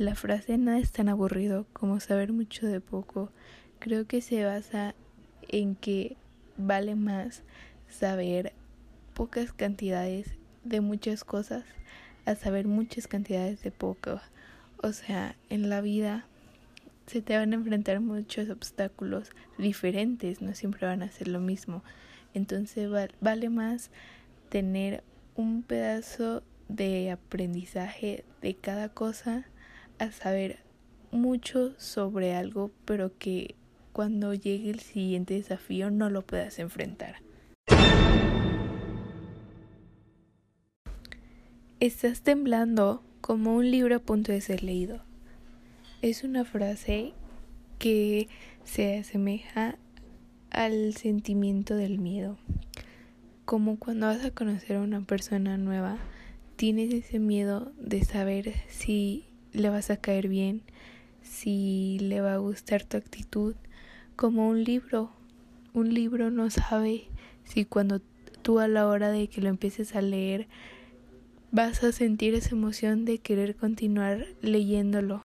La frase nada es tan aburrido como saber mucho de poco creo que se basa en que vale más saber pocas cantidades de muchas cosas a saber muchas cantidades de poco. O sea, en la vida se te van a enfrentar muchos obstáculos diferentes, no siempre van a ser lo mismo. Entonces vale más tener un pedazo de aprendizaje de cada cosa a saber mucho sobre algo, pero que cuando llegue el siguiente desafío no lo puedas enfrentar. Estás temblando como un libro a punto de ser leído. Es una frase que se asemeja al sentimiento del miedo. Como cuando vas a conocer a una persona nueva, tienes ese miedo de saber si le vas a caer bien, si le va a gustar tu actitud, como un libro. Un libro no sabe si cuando tú a la hora de que lo empieces a leer vas a sentir esa emoción de querer continuar leyéndolo.